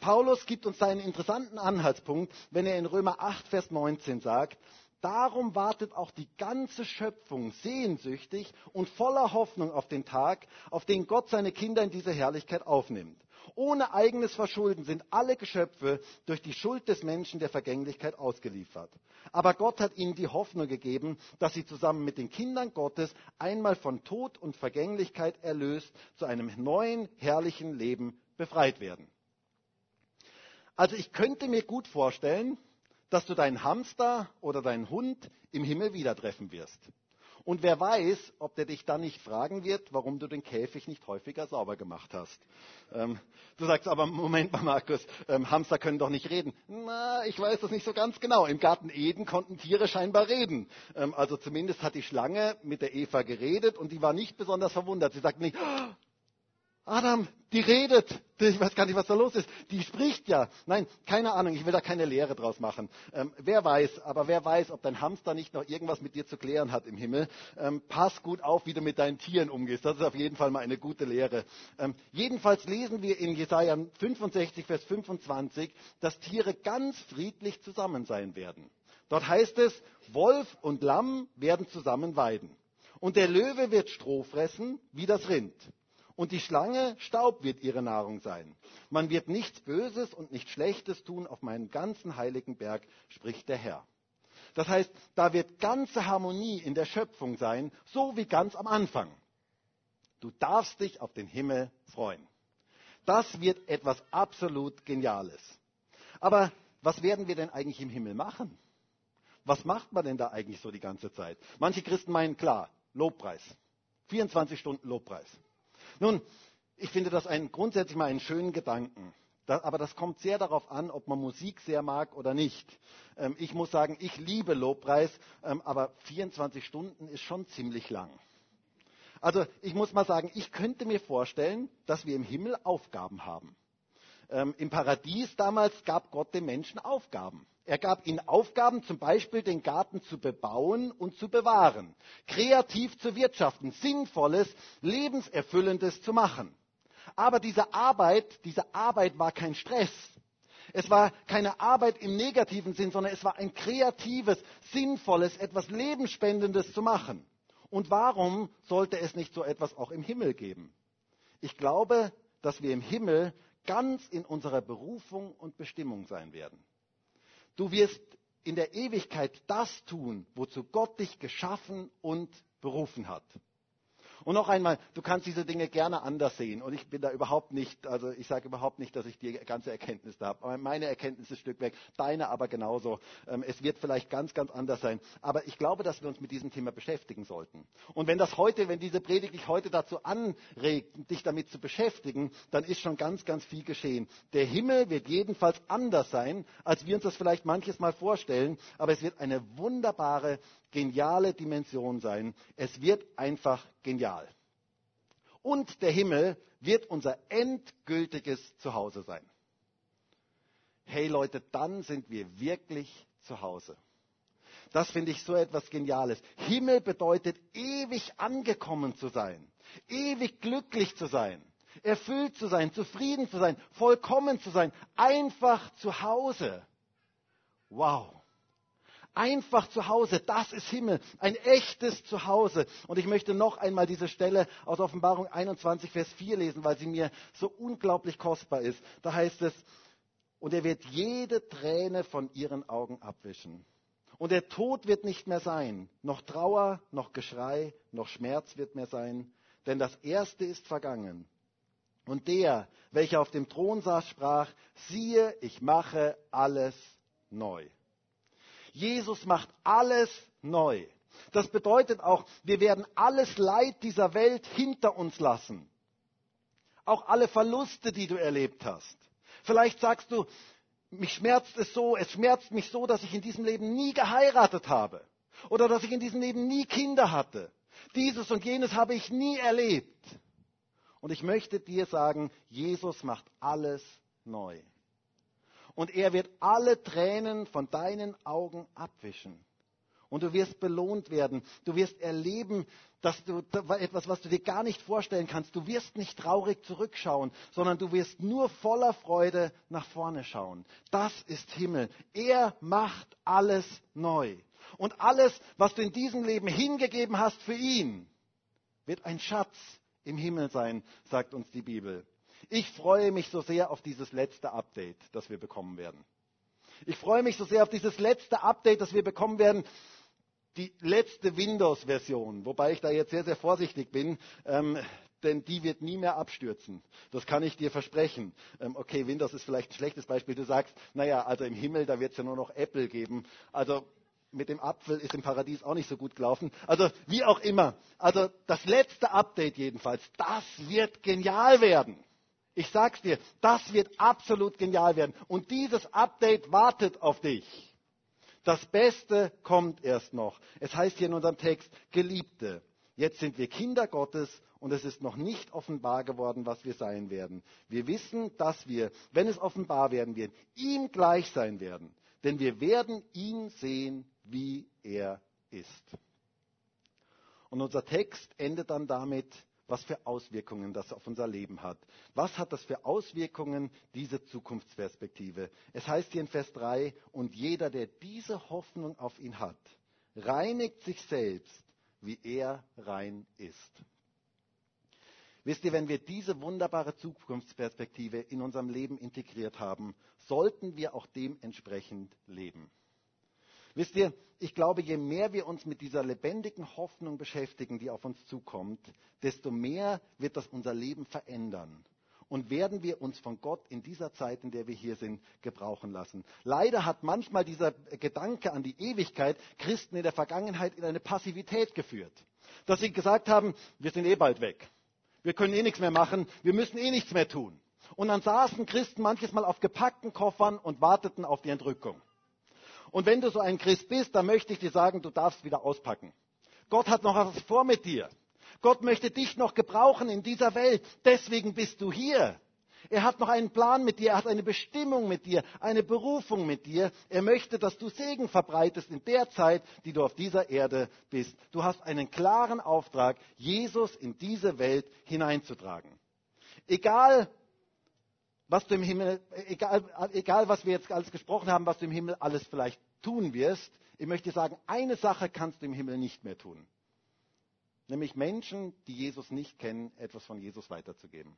Paulus gibt uns einen interessanten Anhaltspunkt, wenn er in Römer 8, Vers 19 sagt, Darum wartet auch die ganze Schöpfung sehnsüchtig und voller Hoffnung auf den Tag, auf den Gott seine Kinder in diese Herrlichkeit aufnimmt. Ohne eigenes Verschulden sind alle Geschöpfe durch die Schuld des Menschen der Vergänglichkeit ausgeliefert. Aber Gott hat ihnen die Hoffnung gegeben, dass sie zusammen mit den Kindern Gottes einmal von Tod und Vergänglichkeit erlöst zu einem neuen, herrlichen Leben befreit werden. Also ich könnte mir gut vorstellen, dass du deinen Hamster oder deinen Hund im Himmel wieder treffen wirst. Und wer weiß, ob der dich dann nicht fragen wird, warum du den Käfig nicht häufiger sauber gemacht hast. Ähm, du sagst aber, Moment mal, Markus, ähm, Hamster können doch nicht reden. Na, ich weiß das nicht so ganz genau. Im Garten Eden konnten Tiere scheinbar reden. Ähm, also zumindest hat die Schlange mit der Eva geredet und die war nicht besonders verwundert. Sie sagt nicht, Adam, die redet. Ich weiß gar nicht, was da los ist. Die spricht ja. Nein, keine Ahnung. Ich will da keine Lehre draus machen. Ähm, wer weiß, aber wer weiß, ob dein Hamster nicht noch irgendwas mit dir zu klären hat im Himmel. Ähm, pass gut auf, wie du mit deinen Tieren umgehst. Das ist auf jeden Fall mal eine gute Lehre. Ähm, jedenfalls lesen wir in Jesaja 65, Vers 25, dass Tiere ganz friedlich zusammen sein werden. Dort heißt es, Wolf und Lamm werden zusammen weiden. Und der Löwe wird Stroh fressen wie das Rind. Und die Schlange, Staub wird ihre Nahrung sein. Man wird nichts Böses und nichts Schlechtes tun auf meinem ganzen heiligen Berg, spricht der Herr. Das heißt, da wird ganze Harmonie in der Schöpfung sein, so wie ganz am Anfang. Du darfst dich auf den Himmel freuen. Das wird etwas absolut Geniales. Aber was werden wir denn eigentlich im Himmel machen? Was macht man denn da eigentlich so die ganze Zeit? Manche Christen meinen, klar, Lobpreis. 24 Stunden Lobpreis. Nun, ich finde das ein, grundsätzlich mal einen schönen Gedanken. Da, aber das kommt sehr darauf an, ob man Musik sehr mag oder nicht. Ähm, ich muss sagen, ich liebe Lobpreis, ähm, aber 24 Stunden ist schon ziemlich lang. Also ich muss mal sagen, ich könnte mir vorstellen, dass wir im Himmel Aufgaben haben. Ähm, Im Paradies damals gab Gott den Menschen Aufgaben. Er gab ihnen Aufgaben, zum Beispiel den Garten zu bebauen und zu bewahren, kreativ zu wirtschaften, sinnvolles, lebenserfüllendes zu machen. Aber diese Arbeit, diese Arbeit war kein Stress. Es war keine Arbeit im negativen Sinn, sondern es war ein kreatives, sinnvolles, etwas Lebensspendendes zu machen. Und warum sollte es nicht so etwas auch im Himmel geben? Ich glaube, dass wir im Himmel ganz in unserer Berufung und Bestimmung sein werden. Du wirst in der Ewigkeit das tun, wozu Gott dich geschaffen und berufen hat. Und noch einmal, du kannst diese Dinge gerne anders sehen. Und ich bin da überhaupt nicht, also ich sage überhaupt nicht, dass ich die ganze Erkenntnis da habe. Meine Erkenntnis ist ein Stück weg, deine aber genauso. Ähm, es wird vielleicht ganz, ganz anders sein. Aber ich glaube, dass wir uns mit diesem Thema beschäftigen sollten. Und wenn das heute, wenn diese Predigt dich heute dazu anregt, dich damit zu beschäftigen, dann ist schon ganz, ganz viel geschehen. Der Himmel wird jedenfalls anders sein, als wir uns das vielleicht manches Mal vorstellen. Aber es wird eine wunderbare geniale Dimension sein. Es wird einfach genial. Und der Himmel wird unser endgültiges Zuhause sein. Hey Leute, dann sind wir wirklich zu Hause. Das finde ich so etwas Geniales. Himmel bedeutet ewig angekommen zu sein, ewig glücklich zu sein, erfüllt zu sein, zufrieden zu sein, vollkommen zu sein, einfach zu Hause. Wow. Einfach zu Hause, das ist Himmel, ein echtes Zuhause. Und ich möchte noch einmal diese Stelle aus Offenbarung 21, Vers 4 lesen, weil sie mir so unglaublich kostbar ist. Da heißt es, und er wird jede Träne von ihren Augen abwischen. Und der Tod wird nicht mehr sein, noch Trauer, noch Geschrei, noch Schmerz wird mehr sein, denn das Erste ist vergangen. Und der, welcher auf dem Thron saß, sprach, siehe, ich mache alles neu. Jesus macht alles neu. Das bedeutet auch, wir werden alles Leid dieser Welt hinter uns lassen. Auch alle Verluste, die du erlebt hast. Vielleicht sagst du, mich schmerzt es so, es schmerzt mich so, dass ich in diesem Leben nie geheiratet habe. Oder dass ich in diesem Leben nie Kinder hatte. Dieses und jenes habe ich nie erlebt. Und ich möchte dir sagen, Jesus macht alles neu und er wird alle Tränen von deinen Augen abwischen. Und du wirst belohnt werden. Du wirst erleben, dass du etwas, was du dir gar nicht vorstellen kannst. Du wirst nicht traurig zurückschauen, sondern du wirst nur voller Freude nach vorne schauen. Das ist Himmel. Er macht alles neu. Und alles, was du in diesem Leben hingegeben hast für ihn, wird ein Schatz im Himmel sein, sagt uns die Bibel. Ich freue mich so sehr auf dieses letzte Update, das wir bekommen werden. Ich freue mich so sehr auf dieses letzte Update, das wir bekommen werden. Die letzte Windows-Version, wobei ich da jetzt sehr, sehr vorsichtig bin, ähm, denn die wird nie mehr abstürzen. Das kann ich dir versprechen. Ähm, okay, Windows ist vielleicht ein schlechtes Beispiel. Du sagst, naja, also im Himmel, da wird es ja nur noch Apple geben. Also mit dem Apfel ist im Paradies auch nicht so gut gelaufen. Also wie auch immer. Also das letzte Update jedenfalls, das wird genial werden. Ich sag's dir, das wird absolut genial werden. Und dieses Update wartet auf dich. Das Beste kommt erst noch. Es heißt hier in unserem Text, Geliebte, jetzt sind wir Kinder Gottes und es ist noch nicht offenbar geworden, was wir sein werden. Wir wissen, dass wir, wenn es offenbar werden wird, ihm gleich sein werden. Denn wir werden ihn sehen, wie er ist. Und unser Text endet dann damit, was für Auswirkungen das auf unser Leben hat. Was hat das für Auswirkungen, diese Zukunftsperspektive? Es heißt hier in Vers 3, und jeder, der diese Hoffnung auf ihn hat, reinigt sich selbst, wie er rein ist. Wisst ihr, wenn wir diese wunderbare Zukunftsperspektive in unserem Leben integriert haben, sollten wir auch dementsprechend leben. Wisst ihr, ich glaube, je mehr wir uns mit dieser lebendigen Hoffnung beschäftigen, die auf uns zukommt, desto mehr wird das unser Leben verändern. Und werden wir uns von Gott in dieser Zeit, in der wir hier sind, gebrauchen lassen. Leider hat manchmal dieser Gedanke an die Ewigkeit Christen in der Vergangenheit in eine Passivität geführt. Dass sie gesagt haben, wir sind eh bald weg. Wir können eh nichts mehr machen. Wir müssen eh nichts mehr tun. Und dann saßen Christen manches Mal auf gepackten Koffern und warteten auf die Entrückung. Und wenn du so ein Christ bist, dann möchte ich dir sagen, du darfst wieder auspacken. Gott hat noch was vor mit dir. Gott möchte dich noch gebrauchen in dieser Welt. Deswegen bist du hier. Er hat noch einen Plan mit dir, er hat eine Bestimmung mit dir, eine Berufung mit dir. Er möchte, dass du Segen verbreitest in der Zeit, die du auf dieser Erde bist. Du hast einen klaren Auftrag, Jesus in diese Welt hineinzutragen. Egal, was du im Himmel, egal, egal was wir jetzt alles gesprochen haben, was du im Himmel alles vielleicht tun wirst, ich möchte sagen, eine Sache kannst du im Himmel nicht mehr tun. Nämlich Menschen, die Jesus nicht kennen, etwas von Jesus weiterzugeben.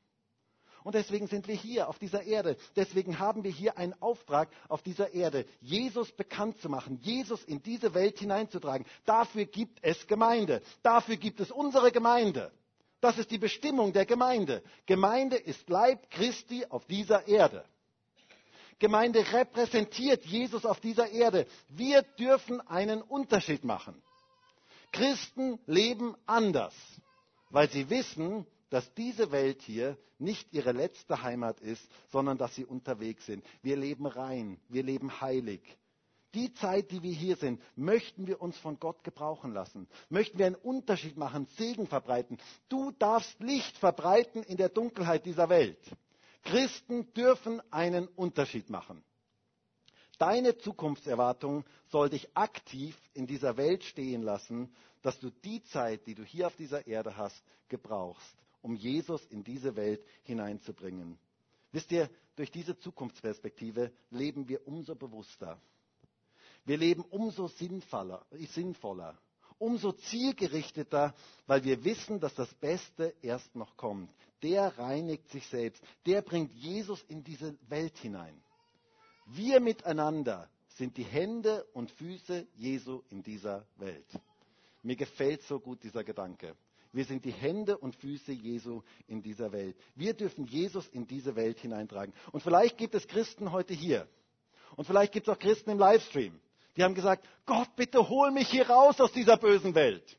Und deswegen sind wir hier auf dieser Erde. Deswegen haben wir hier einen Auftrag auf dieser Erde, Jesus bekannt zu machen, Jesus in diese Welt hineinzutragen. Dafür gibt es Gemeinde. Dafür gibt es unsere Gemeinde. Das ist die Bestimmung der Gemeinde. Gemeinde ist Leib Christi auf dieser Erde. Gemeinde repräsentiert Jesus auf dieser Erde. Wir dürfen einen Unterschied machen. Christen leben anders, weil sie wissen, dass diese Welt hier nicht ihre letzte Heimat ist, sondern dass sie unterwegs sind. Wir leben rein, wir leben heilig, die Zeit, die wir hier sind, möchten wir uns von Gott gebrauchen lassen. Möchten wir einen Unterschied machen, Segen verbreiten. Du darfst Licht verbreiten in der Dunkelheit dieser Welt. Christen dürfen einen Unterschied machen. Deine Zukunftserwartung soll dich aktiv in dieser Welt stehen lassen, dass du die Zeit, die du hier auf dieser Erde hast, gebrauchst, um Jesus in diese Welt hineinzubringen. Wisst ihr, durch diese Zukunftsperspektive leben wir umso bewusster. Wir leben umso sinnvoller, sinnvoller, umso zielgerichteter, weil wir wissen, dass das Beste erst noch kommt. Der reinigt sich selbst. Der bringt Jesus in diese Welt hinein. Wir miteinander sind die Hände und Füße Jesu in dieser Welt. Mir gefällt so gut dieser Gedanke. Wir sind die Hände und Füße Jesu in dieser Welt. Wir dürfen Jesus in diese Welt hineintragen. Und vielleicht gibt es Christen heute hier. Und vielleicht gibt es auch Christen im Livestream. Die haben gesagt, Gott, bitte hol mich hier raus aus dieser bösen Welt.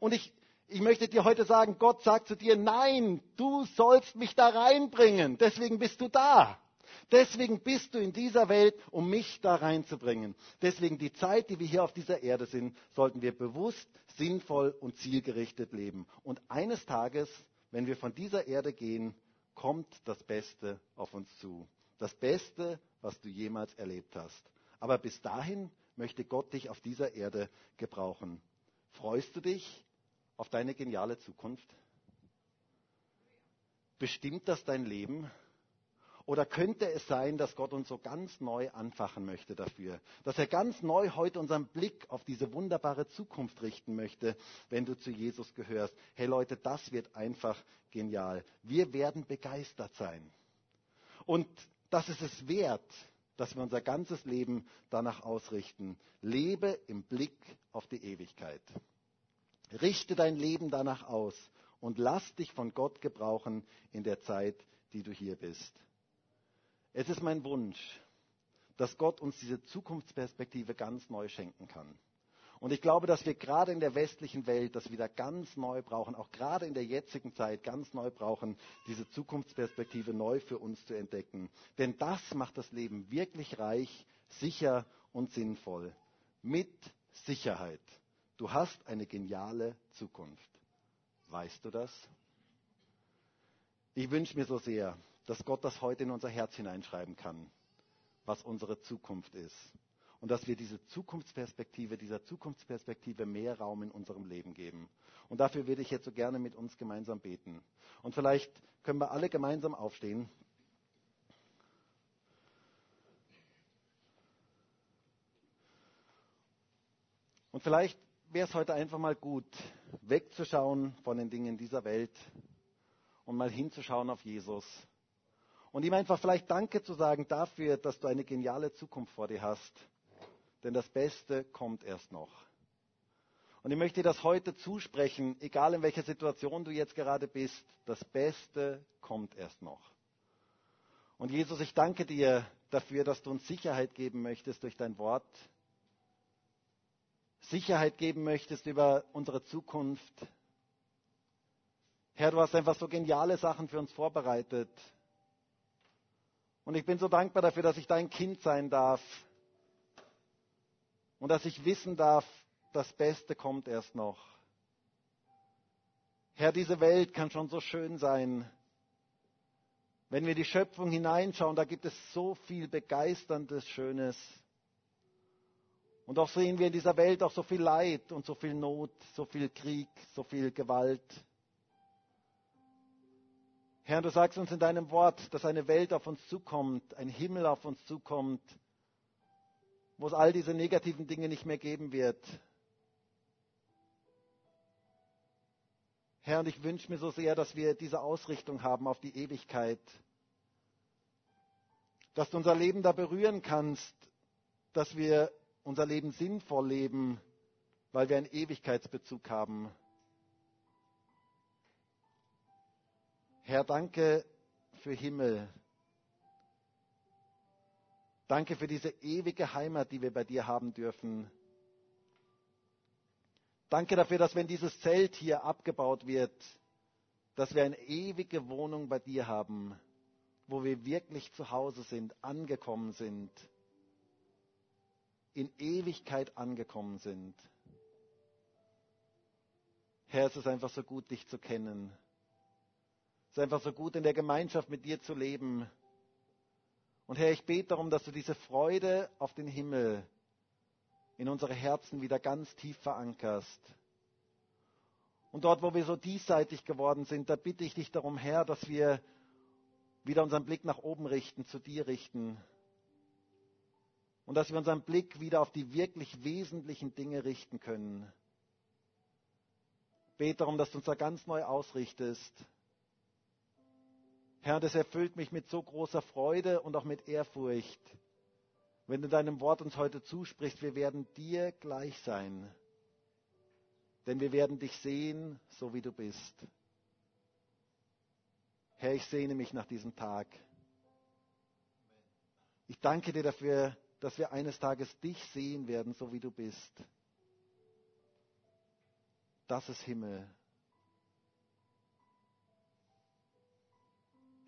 Und ich, ich möchte dir heute sagen, Gott sagt zu dir, nein, du sollst mich da reinbringen. Deswegen bist du da. Deswegen bist du in dieser Welt, um mich da reinzubringen. Deswegen die Zeit, die wir hier auf dieser Erde sind, sollten wir bewusst, sinnvoll und zielgerichtet leben. Und eines Tages, wenn wir von dieser Erde gehen, kommt das Beste auf uns zu. Das Beste, was du jemals erlebt hast. Aber bis dahin möchte Gott dich auf dieser Erde gebrauchen. Freust du dich auf deine geniale Zukunft? Bestimmt das dein Leben? Oder könnte es sein, dass Gott uns so ganz neu anfachen möchte dafür? Dass er ganz neu heute unseren Blick auf diese wunderbare Zukunft richten möchte, wenn du zu Jesus gehörst? Hey Leute, das wird einfach genial. Wir werden begeistert sein. Und das ist es wert, dass wir unser ganzes Leben danach ausrichten. Lebe im Blick auf die Ewigkeit. Richte dein Leben danach aus und lass dich von Gott gebrauchen in der Zeit, die du hier bist. Es ist mein Wunsch, dass Gott uns diese Zukunftsperspektive ganz neu schenken kann. Und ich glaube, dass wir gerade in der westlichen Welt das wieder ganz neu brauchen, auch gerade in der jetzigen Zeit ganz neu brauchen, diese Zukunftsperspektive neu für uns zu entdecken. Denn das macht das Leben wirklich reich, sicher und sinnvoll. Mit Sicherheit. Du hast eine geniale Zukunft. Weißt du das? Ich wünsche mir so sehr, dass Gott das heute in unser Herz hineinschreiben kann, was unsere Zukunft ist und dass wir diese Zukunftsperspektive, dieser Zukunftsperspektive mehr Raum in unserem Leben geben. Und dafür würde ich jetzt so gerne mit uns gemeinsam beten. Und vielleicht können wir alle gemeinsam aufstehen. Und vielleicht wäre es heute einfach mal gut, wegzuschauen von den Dingen dieser Welt und mal hinzuschauen auf Jesus. Und ihm einfach vielleicht Danke zu sagen dafür, dass du eine geniale Zukunft vor dir hast. Denn das Beste kommt erst noch. Und ich möchte dir das heute zusprechen, egal in welcher Situation du jetzt gerade bist, das Beste kommt erst noch. Und Jesus, ich danke dir dafür, dass du uns Sicherheit geben möchtest durch dein Wort, Sicherheit geben möchtest über unsere Zukunft. Herr, du hast einfach so geniale Sachen für uns vorbereitet. Und ich bin so dankbar dafür, dass ich dein Kind sein darf und dass ich wissen darf, das Beste kommt erst noch. Herr, diese Welt kann schon so schön sein. Wenn wir die Schöpfung hineinschauen, da gibt es so viel begeisterndes, Schönes. Und doch sehen wir in dieser Welt auch so viel Leid und so viel Not, so viel Krieg, so viel Gewalt. Herr, du sagst uns in deinem Wort, dass eine Welt auf uns zukommt, ein Himmel auf uns zukommt, wo es all diese negativen Dinge nicht mehr geben wird. Herr, und ich wünsche mir so sehr, dass wir diese Ausrichtung haben auf die Ewigkeit, dass du unser Leben da berühren kannst, dass wir unser Leben sinnvoll leben, weil wir einen Ewigkeitsbezug haben. Herr, danke für Himmel. Danke für diese ewige Heimat, die wir bei dir haben dürfen. Danke dafür, dass wenn dieses Zelt hier abgebaut wird, dass wir eine ewige Wohnung bei dir haben, wo wir wirklich zu Hause sind, angekommen sind in Ewigkeit angekommen sind. Herr, es ist einfach so gut, dich zu kennen. Es ist einfach so gut, in der Gemeinschaft mit dir zu leben. Und Herr, ich bete darum, dass du diese Freude auf den Himmel in unsere Herzen wieder ganz tief verankerst. Und dort, wo wir so diesseitig geworden sind, da bitte ich dich darum, Herr, dass wir wieder unseren Blick nach oben richten, zu dir richten und dass wir unseren Blick wieder auf die wirklich wesentlichen Dinge richten können. Bete darum, dass du uns da ganz neu ausrichtest. Herr, das erfüllt mich mit so großer Freude und auch mit Ehrfurcht, wenn du deinem Wort uns heute zusprichst, wir werden dir gleich sein, denn wir werden dich sehen, so wie du bist. Herr, ich sehne mich nach diesem Tag. Ich danke dir dafür, dass wir eines Tages dich sehen werden, so wie du bist. Das ist Himmel.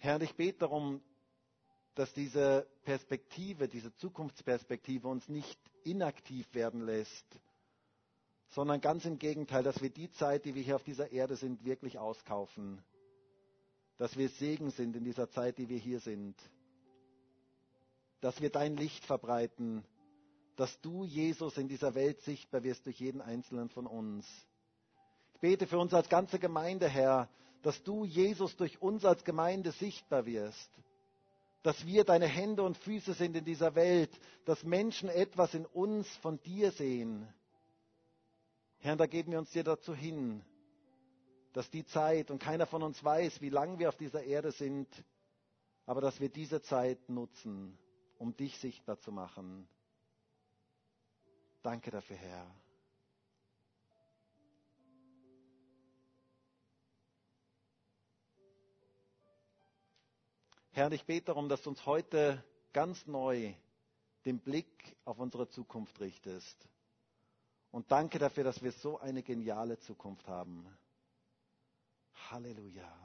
Herr, ich bete darum, dass diese Perspektive, diese Zukunftsperspektive uns nicht inaktiv werden lässt, sondern ganz im Gegenteil, dass wir die Zeit, die wir hier auf dieser Erde sind, wirklich auskaufen. Dass wir Segen sind in dieser Zeit, die wir hier sind dass wir dein Licht verbreiten, dass du, Jesus, in dieser Welt sichtbar wirst durch jeden einzelnen von uns. Ich bete für uns als ganze Gemeinde, Herr, dass du, Jesus, durch uns als Gemeinde sichtbar wirst, dass wir deine Hände und Füße sind in dieser Welt, dass Menschen etwas in uns von dir sehen. Herr, da geben wir uns dir dazu hin, dass die Zeit, und keiner von uns weiß, wie lange wir auf dieser Erde sind, aber dass wir diese Zeit nutzen, um dich sichtbar zu machen. Danke dafür, Herr. Herr, ich bete darum, dass du uns heute ganz neu den Blick auf unsere Zukunft richtest. Und danke dafür, dass wir so eine geniale Zukunft haben. Halleluja.